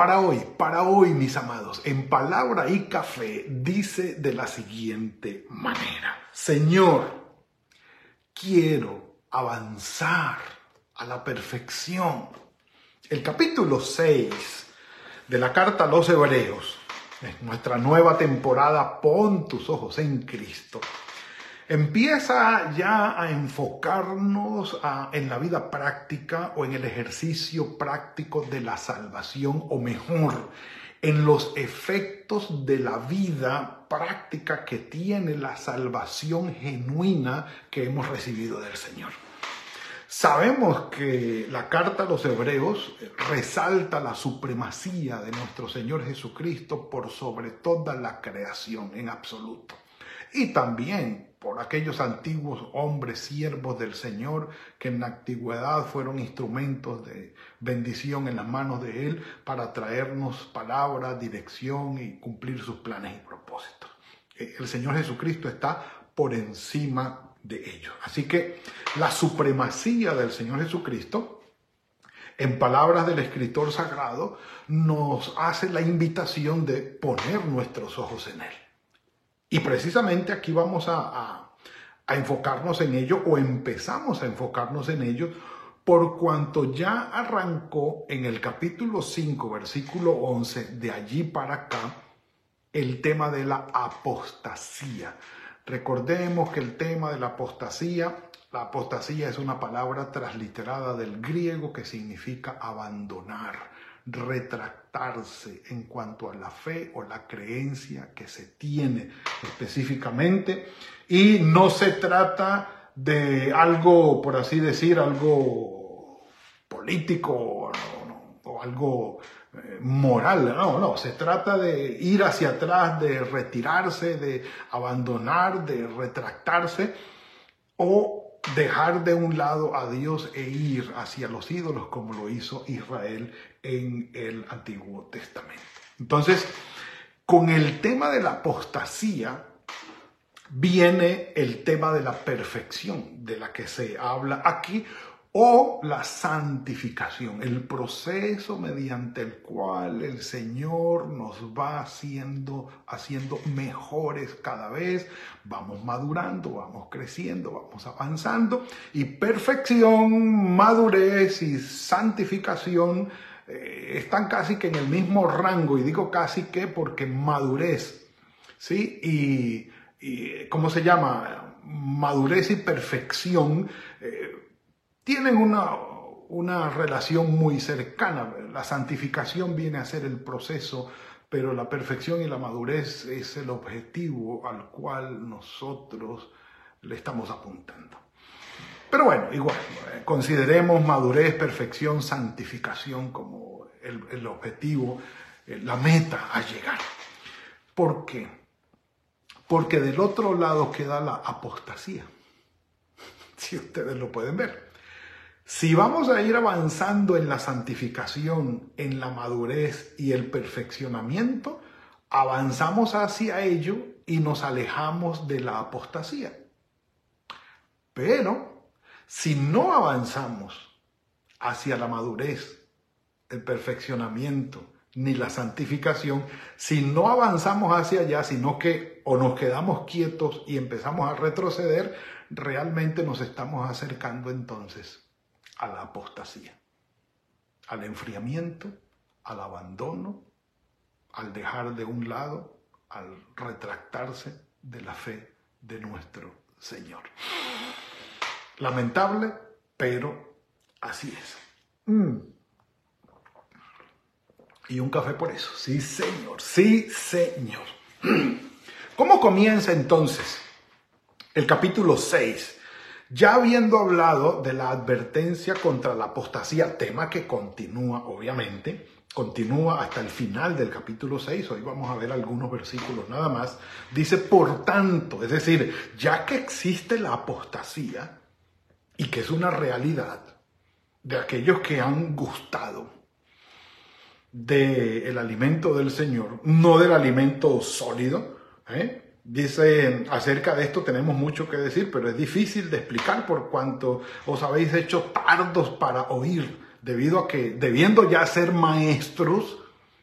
Para hoy, para hoy, mis amados, en palabra y café dice de la siguiente manera, Señor, quiero avanzar a la perfección. El capítulo 6 de la carta a los Hebreos, es nuestra nueva temporada, pon tus ojos en Cristo empieza ya a enfocarnos en la vida práctica o en el ejercicio práctico de la salvación o mejor, en los efectos de la vida práctica que tiene la salvación genuina que hemos recibido del Señor. Sabemos que la carta a los hebreos resalta la supremacía de nuestro Señor Jesucristo por sobre toda la creación en absoluto. Y también por aquellos antiguos hombres siervos del Señor que en la antigüedad fueron instrumentos de bendición en las manos de Él para traernos palabra, dirección y cumplir sus planes y propósitos. Eh, el Señor Jesucristo está por encima de ellos. Así que la supremacía del Señor Jesucristo, en palabras del escritor sagrado, nos hace la invitación de poner nuestros ojos en Él. Y precisamente aquí vamos a, enfocarnos en ello o empezamos a enfocarnos en ello por cuanto ya arrancó en el capítulo 5, versículo 11, de allí para acá, el tema de la apostasía. Recordemos que el tema de la apostasía, la apostasía es una palabra transliterada del griego que significa abandonar retractarse en cuanto a la fe o la creencia que se tiene específicamente. Y no se trata de algo, por así decir, algo político o, algo eh, moral, no, no, se trata de ir hacia atrás, de retirarse, de abandonar, de retractarse o dejar de un lado a Dios e ir hacia los ídolos como lo hizo Israel en el Antiguo Testamento. Entonces, con el tema de la apostasía viene el tema de la perfección de la que se habla aquí o la santificación, el proceso mediante el cual el Señor nos va haciendo, haciendo mejores cada vez, vamos madurando, vamos creciendo, vamos avanzando y perfección, madurez y santificación eh, están casi que en el mismo rango y digo casi que porque madurez, ¿sí? Y, ¿cómo se llama? Madurez y perfección. Eh, tienen una, una relación muy cercana. La santificación viene a ser el proceso, pero la perfección y la madurez es el objetivo al cual nosotros le estamos apuntando. Pero bueno, igual, consideremos madurez, perfección, santificación como el, el objetivo, eh, la meta a llegar. ¿Por qué? Porque del otro lado queda la apostasía, si ustedes lo pueden ver. Si vamos a ir avanzando en la santificación, en la madurez y el perfeccionamiento, avanzamos hacia ello y nos alejamos de la apostasía. Pero si no avanzamos hacia la madurez, el perfeccionamiento, ni la santificación, si no avanzamos hacia allá, sino que o nos quedamos quietos y empezamos a retroceder, realmente nos estamos acercando entonces a la apostasía, al enfriamiento, al abandono, al dejar de un lado, al retractarse de la fe de nuestro Señor. Lamentable, pero así es. Mm. Y un café por eso. Sí, Señor. Sí, Señor. ¿Cómo comienza entonces el capítulo 6 ya habiendo hablado de la advertencia contra la apostasía, tema que continúa obviamente, Continúa hasta el final del capítulo 6, hoy vamos a ver algunos versículos nada más. Dice, por tanto, es decir, ya que existe la apostasía y que es una realidad de aquellos que han gustado del alimento del Señor, no del alimento sólido, ¿eh? Dice, acerca de esto tenemos mucho que decir, pero es difícil de explicar por cuanto os habéis hecho tardos para oír debido a que, debiendo ya ser maestros,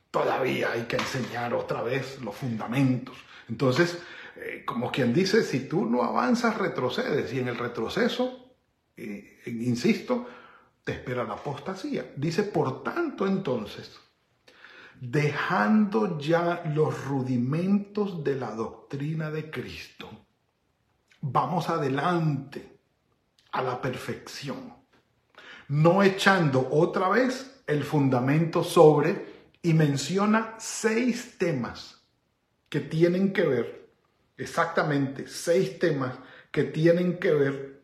todavía hay que enseñar otra vez los fundamentos. Entonces, eh, como quien dice, si tú no avanzas, retrocedes. Y en el retroceso, eh, insisto, te espera la apostasía. Dice, por tanto, entonces, dejando ya los rudimentos de la doctrina de Cristo, vamos adelante a la perfección no echando otra vez el fundamento sobre y menciona seis temas que tienen que ver, exactamente seis temas que tienen que ver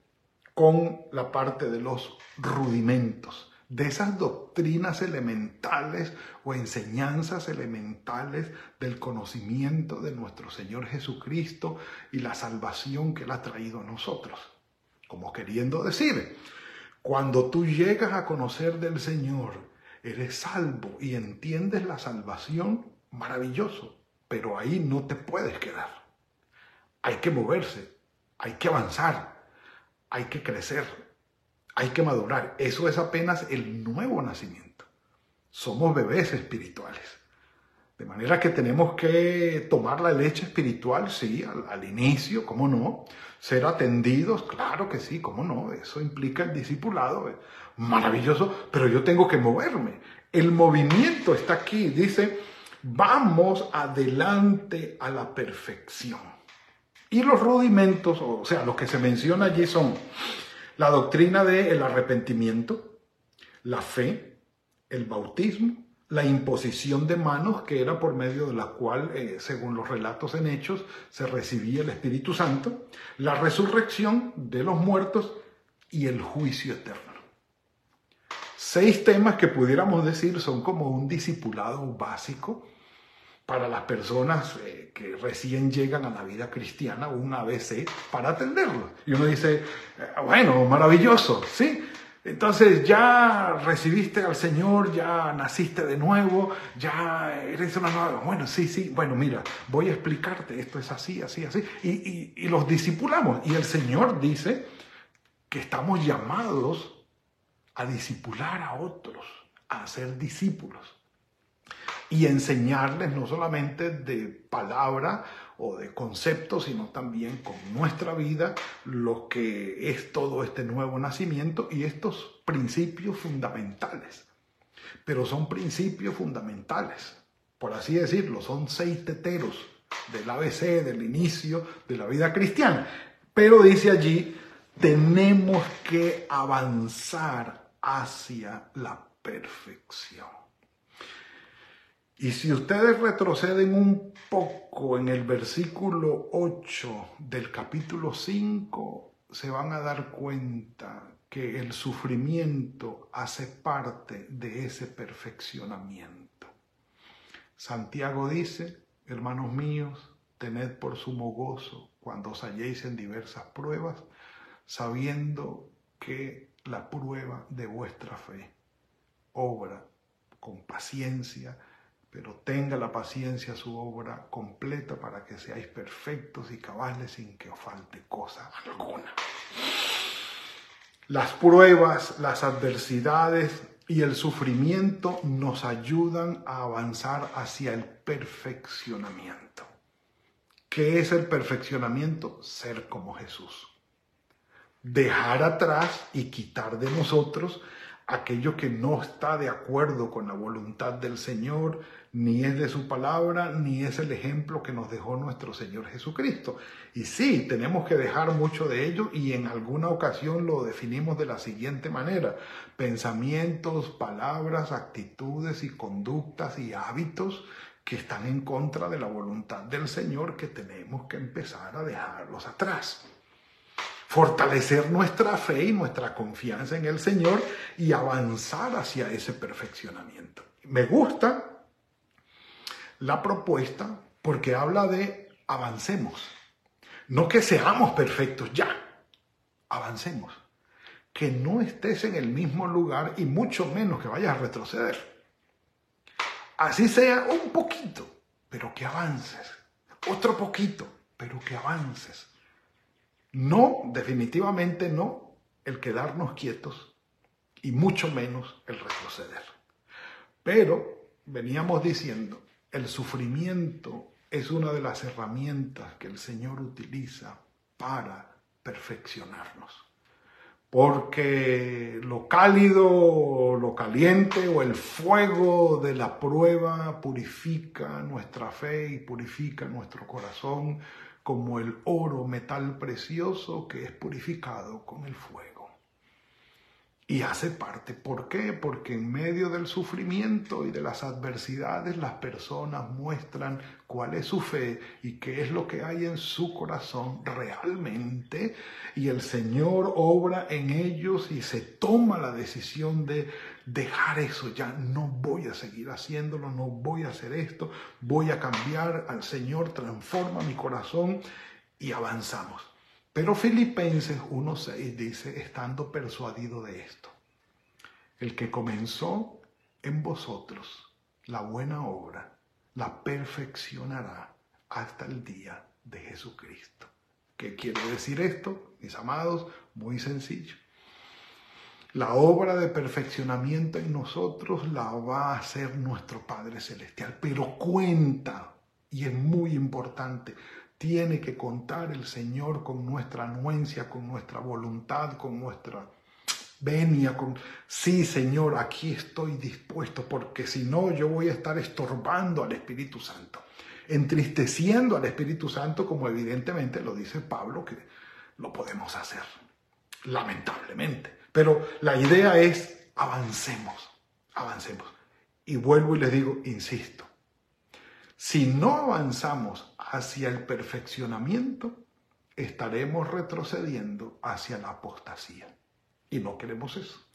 con la parte de los rudimentos, de esas doctrinas elementales o enseñanzas elementales del conocimiento de nuestro Señor Jesucristo y la salvación que Él ha traído a nosotros. Como queriendo decir, cuando tú llegas a conocer del Señor, eres salvo y entiendes la salvación, maravilloso, pero ahí no te puedes quedar. Hay que moverse, hay que avanzar, hay que crecer, hay que madurar. Eso es apenas el nuevo nacimiento. Somos bebés espirituales. De manera que tenemos que tomar la leche espiritual, sí, al, inicio, ¿cómo no? Ser atendidos, claro que sí, ¿cómo no? Eso implica el discipulado, maravilloso, pero yo tengo que moverme. El movimiento está aquí, dice, vamos adelante a la perfección. Y los rudimentos, o sea, lo que se menciona allí son la doctrina del arrepentimiento, la fe, el bautismo, la imposición de manos, que era por medio de la cual, eh, según los relatos en hechos, se recibía el Espíritu Santo, la resurrección de los muertos y el juicio eterno. Seis temas que pudiéramos decir son como un discipulado básico para las personas eh, que recién llegan a la vida cristiana, un ABC, para atenderlos. Y uno dice, eh, bueno, maravilloso, ¿sí? Entonces ya recibiste al Señor, ya naciste de nuevo, ya eres una nueva. Bueno, sí, sí, bueno, mira, voy a explicarte, esto es así, así, así. Y, y los discipulamos. Y el Señor dice que estamos llamados a discipular a otros, a ser discípulos. Y enseñarles no solamente de palabra o de conceptos, sino también con nuestra vida lo que es todo este nuevo nacimiento y estos principios fundamentales. Pero son principios fundamentales, por así decirlo, son seis teteros del ABC, del inicio de la vida cristiana. Pero dice allí, tenemos que avanzar hacia la perfección. Y si ustedes retroceden un poco en el versículo 8 del capítulo 5, se van a dar cuenta que el sufrimiento hace parte de ese perfeccionamiento. Santiago dice, hermanos míos, tened por sumo gozo cuando os halléis en diversas pruebas, sabiendo que la prueba de vuestra fe obra con paciencia, pero tenga la paciencia su obra completa para que seáis perfectos y cabales sin que os falte cosa alguna. Las pruebas, las adversidades y el sufrimiento nos ayudan a avanzar hacia el perfeccionamiento. ¿Qué es el perfeccionamiento? Ser como Jesús. Dejar atrás y quitar de nosotros aquello que no está de acuerdo con la voluntad del Señor, ni es de su palabra, ni es el ejemplo que nos dejó nuestro Señor Jesucristo. Y sí, tenemos que dejar mucho de ello y en alguna ocasión lo definimos de la siguiente manera. Pensamientos, palabras, actitudes y conductas y hábitos que están en contra de la voluntad del Señor que tenemos que empezar a dejarlos atrás fortalecer nuestra fe y nuestra confianza en el Señor y avanzar hacia ese perfeccionamiento. Me gusta la propuesta porque habla de avancemos. No que seamos perfectos ya, avancemos. Que no estés en el mismo lugar y mucho menos que vayas a retroceder. Así sea un poquito, pero que avances. Otro poquito, pero que avances. No, definitivamente no, el quedarnos quietos y mucho menos el retroceder. Pero veníamos diciendo, el sufrimiento es una de las herramientas que el Señor utiliza para perfeccionarnos porque lo cálido, lo caliente o el fuego de la prueba purifica nuestra fe y purifica nuestro corazón como el oro, metal precioso que es purificado con el fuego y hace parte. ¿Por qué? Porque en medio del sufrimiento y de las adversidades las personas muestran cuál es su fe y qué es lo que hay en su corazón realmente y el Señor obra en ellos y se toma la decisión de dejar eso, ya no voy a seguir haciéndolo, no voy a hacer esto, voy a cambiar al Señor, transforma mi corazón y avanzamos. Pero Filipenses 1.6 dice, estando persuadido de esto, el que comenzó en vosotros la buena obra, la perfeccionará hasta el día de Jesucristo. ¿Qué quiere decir esto, mis amados? Muy sencillo. La obra de perfeccionamiento en nosotros la va a hacer nuestro Padre Celestial, pero cuenta, y es muy importante, tiene que contar el Señor con nuestra anuencia, con nuestra voluntad, con nuestra venia, con, sí Señor, aquí estoy dispuesto, porque si no yo voy a estar estorbando al Espíritu Santo, entristeciendo al Espíritu Santo, como evidentemente lo dice Pablo, que lo podemos hacer, lamentablemente. Pero la idea es, avancemos, avancemos. Y vuelvo y les digo, insisto, si no avanzamos hacia el perfeccionamiento, estaremos retrocediendo hacia la apostasía. Y no queremos eso.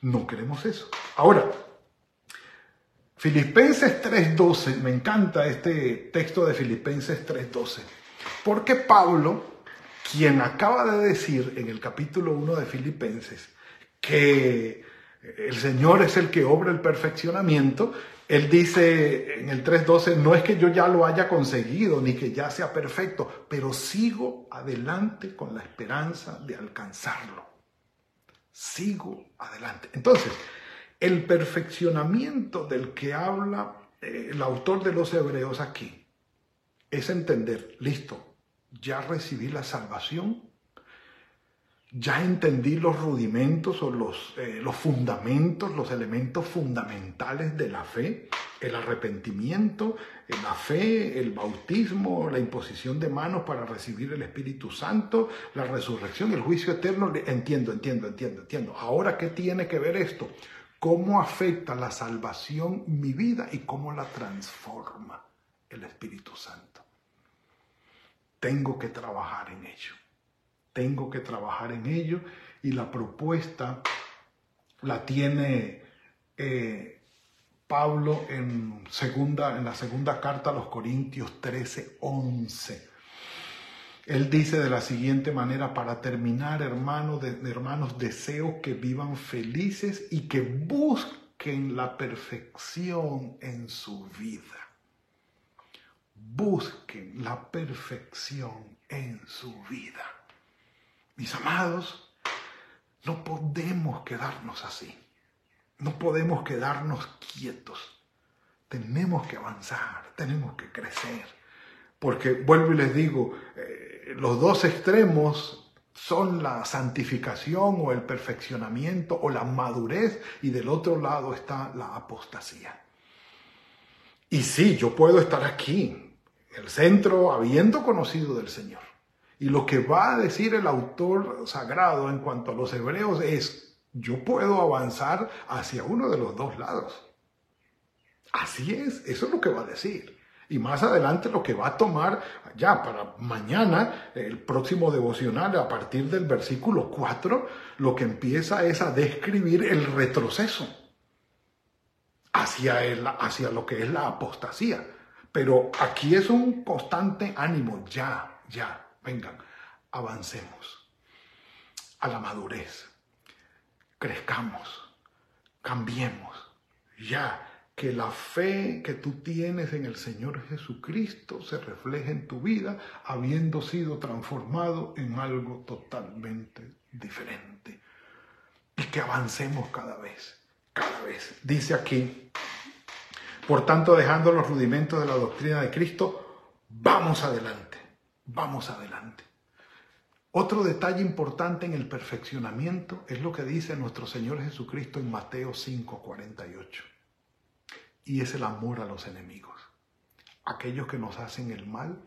No queremos eso. Ahora, Filipenses 3.12, me encanta este texto de Filipenses 3.12, porque Pablo, quien acaba de decir en el capítulo 1 de Filipenses que el Señor es el que obra el perfeccionamiento, él dice en el 3.12, no es que yo ya lo haya conseguido ni que ya sea perfecto, pero sigo adelante con la esperanza de alcanzarlo. Sigo adelante. Entonces, el perfeccionamiento del que habla eh, el autor de los Hebreos aquí es entender, listo, ya recibí la salvación, ya entendí los rudimentos o los, eh, los fundamentos, los elementos fundamentales de la fe, el arrepentimiento, la fe, el bautismo, la imposición de manos para recibir el Espíritu Santo, la resurrección, el juicio eterno. Entiendo, entiendo, entiendo, entiendo. Ahora, ¿qué tiene que ver esto? ¿Cómo afecta la salvación mi vida y cómo la transforma el Espíritu Santo? Tengo que trabajar en ello tengo que trabajar en ello y la propuesta la tiene eh, Pablo en, segunda, en la segunda carta a los Corintios 13, 11. Él dice de la siguiente manera, para terminar, hermanos, hermanos, deseo que vivan felices y que busquen la perfección en su vida. Busquen la perfección en su vida. Mis amados, no podemos quedarnos así. No podemos quedarnos quietos. Tenemos que avanzar, tenemos que crecer. Porque vuelvo y les digo, eh, los dos extremos son la santificación o el perfeccionamiento o la madurez y del otro lado está la apostasía. Y sí, yo puedo estar aquí, el centro, habiendo conocido del Señor. Y lo que va a decir el autor sagrado en cuanto a los hebreos es, yo puedo avanzar hacia uno de los dos lados. Así es, eso es lo que va a decir. Y más adelante lo que va a tomar ya para mañana, el próximo devocional, a partir del versículo 4, lo que empieza es a describir el retroceso. hacia, el, hacia lo que es la apostasía. Pero aquí es un constante ánimo, ya, ya, vengan, avancemos a la madurez, crezcamos, cambiemos, ya, que la fe que tú tienes en el Señor Jesucristo se refleje en tu vida, habiendo sido transformado en algo totalmente diferente. Y que avancemos cada vez, cada vez. Dice aquí, por tanto, dejando los rudimentos de la doctrina de Cristo, vamos adelante, vamos adelante. Otro detalle importante en el perfeccionamiento es lo que dice nuestro Señor Jesucristo en Mateo 5:48. Y es el amor a los enemigos. Aquellos que nos hacen el mal,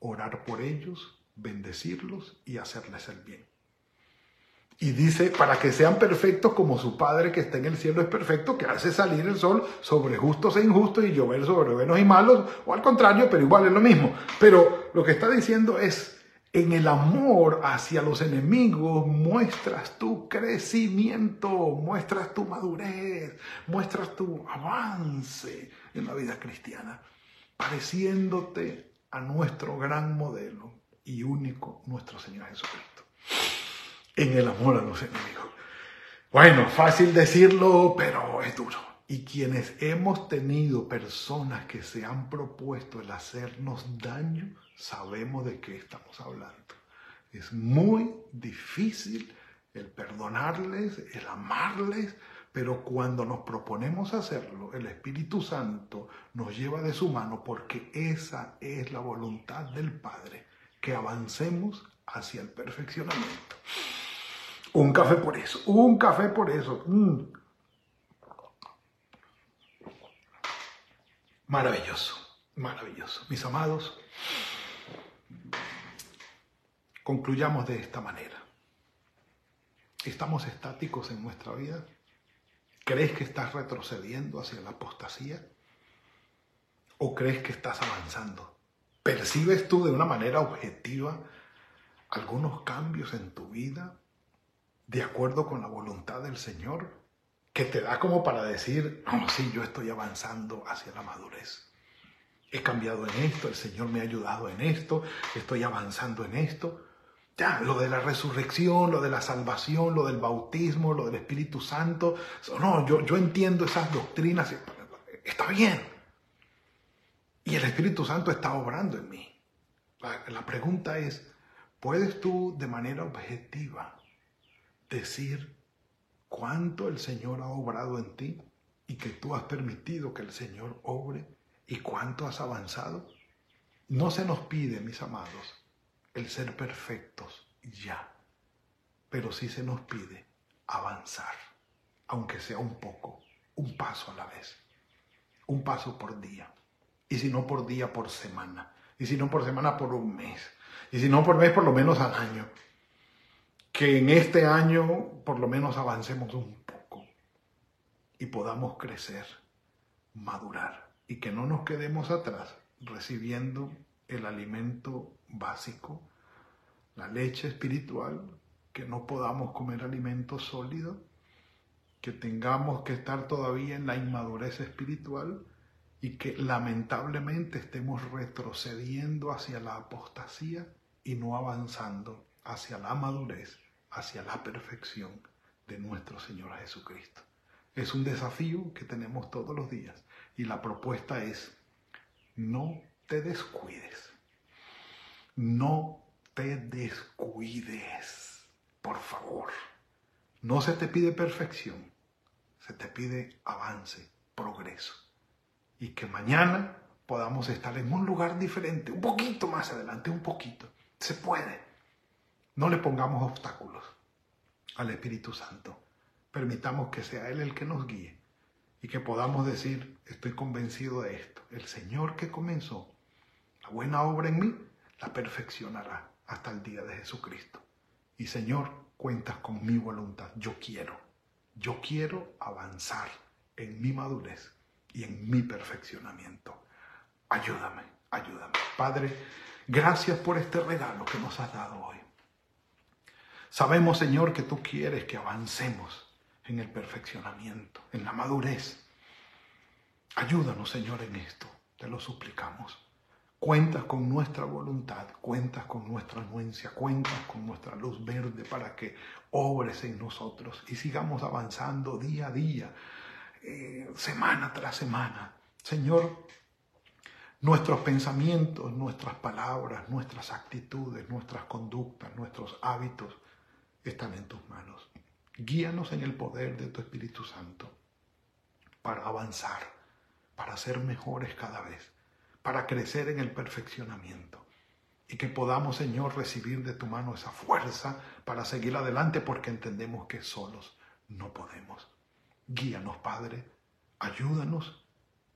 orar por ellos, bendecirlos y hacerles el bien. Y dice, para que sean perfectos como su Padre que está en el cielo es perfecto, que hace salir el sol sobre justos e injustos y llover sobre buenos y malos, o al contrario, pero igual es lo mismo. Pero lo que está diciendo es, en el amor hacia los enemigos muestras tu crecimiento, muestras tu madurez, muestras tu avance en la vida cristiana, pareciéndote a nuestro gran modelo y único, nuestro Señor Jesucristo en el amor a los enemigos. Bueno, fácil decirlo, pero es duro. Y quienes hemos tenido personas que se han propuesto el hacernos daño, sabemos de qué estamos hablando. Es muy difícil el perdonarles, el amarles, pero cuando nos proponemos hacerlo, el Espíritu Santo nos lleva de su mano porque esa es la voluntad del Padre, que avancemos hacia el perfeccionamiento. Un café por eso, un café por eso. Mm. Maravilloso, maravilloso. Mis amados, concluyamos de esta manera. ¿Estamos estáticos en nuestra vida? ¿Crees que estás retrocediendo hacia la apostasía? ¿O crees que estás avanzando? ¿Percibes tú de una manera objetiva algunos cambios en tu vida de acuerdo con la voluntad del Señor, que te da como para decir, sí, yo estoy avanzando hacia la madurez. He cambiado en esto, el Señor me ha ayudado en esto, estoy avanzando en esto. Ya, lo de la resurrección, lo de la salvación, lo del bautismo, lo del Espíritu Santo. No, yo, yo entiendo esas doctrinas. Está bien. Y el Espíritu Santo está obrando en mí. La pregunta es, ¿puedes tú de manera objetiva decir cuánto el Señor ha obrado en ti y que tú has permitido que el Señor obre y cuánto has avanzado. No se nos pide, mis amados, el ser perfectos ya, pero sí se nos pide avanzar, aunque sea un poco, un paso a la vez, un paso por día, y si no por día, por semana, y si no por semana, por un mes, y si no por mes, por lo menos al año, que en este año por lo menos avancemos un poco y podamos crecer, madurar y que no nos quedemos atrás recibiendo el alimento básico, la leche espiritual, que no podamos comer alimento sólido, que tengamos que estar todavía en la inmadurez espiritual y que lamentablemente estemos retrocediendo hacia la apostasía y no avanzando hacia la madurez hacia la perfección de nuestro Señor Jesucristo. Es un desafío que tenemos todos los días y la propuesta es, no te descuides, no te descuides, por favor. No se te pide perfección, se te pide avance, progreso. Y que mañana podamos estar en un lugar diferente, un poquito más adelante, un poquito. Se puede. No le pongamos obstáculos al Espíritu Santo. Permitamos que sea Él el que nos guíe y que podamos decir, estoy convencido de esto. El Señor que comenzó la buena obra en mí, la perfeccionará hasta el día de Jesucristo. Y Señor, cuentas con mi voluntad. Yo quiero, yo quiero avanzar en mi madurez y en mi perfeccionamiento. Ayúdame, ayúdame. Padre, gracias por este regalo que nos has dado hoy. Sabemos, Señor, que tú quieres que avancemos en el perfeccionamiento, en la madurez. Ayúdanos, Señor, en esto. Te lo suplicamos. Cuentas con nuestra voluntad, cuentas con nuestra anuencia, cuentas con nuestra luz verde para que obres en nosotros y sigamos avanzando día a día, eh, semana tras semana. Señor, nuestros pensamientos, nuestras palabras, nuestras actitudes, nuestras conductas, nuestros hábitos están en tus manos. Guíanos en el poder de tu Espíritu Santo para avanzar, para ser mejores cada vez para crecer en el perfeccionamiento. Y que podamos, Señor, recibir de tu mano esa fuerza para seguir adelante porque entendemos que solos no podemos. Guíanos, Padre, ayúdanos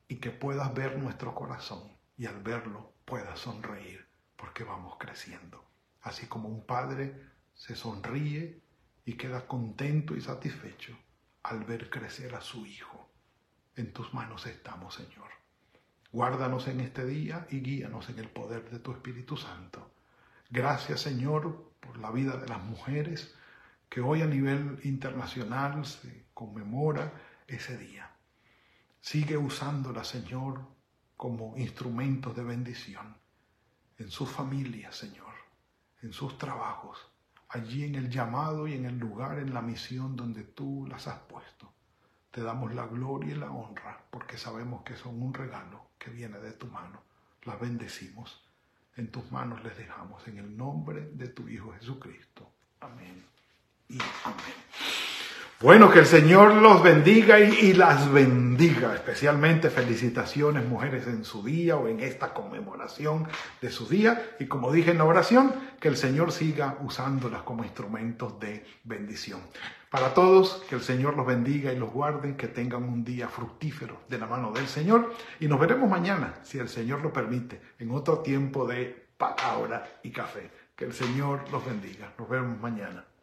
y que puedas ver nuestro corazón y al verlo puedas sonreír porque vamos creciendo. Así como un padre se sonríe y queda contento y satisfecho al ver crecer a su hijo. En tus manos estamos, Señor. Guárdanos en este día y guíanos en el poder de tu Espíritu Santo. Gracias Señor por la vida de las mujeres que hoy a nivel internacional se conmemora ese día. Sigue usándola Señor como instrumentos de bendición en sus familias Señor, en sus trabajos, allí en el llamado y en el lugar, en la misión donde tú las has puesto. Te damos la gloria y la honra porque sabemos que son un regalo que viene de tu mano. Las bendecimos. En tus manos les dejamos en el nombre de tu Hijo Jesucristo. Amén y amén. Bueno, que el Señor los bendiga y, las bendiga. Especialmente felicitaciones mujeres en su día o en esta conmemoración de su día. Y como dije en la oración, que el Señor siga usándolas como instrumentos de bendición. Para todos, que el Señor los bendiga y los guarde, que tengan un día fructífero de la mano del Señor. Y nos veremos mañana, si el Señor lo permite, en otro tiempo de palabra y café. Que el Señor los bendiga. Nos vemos mañana.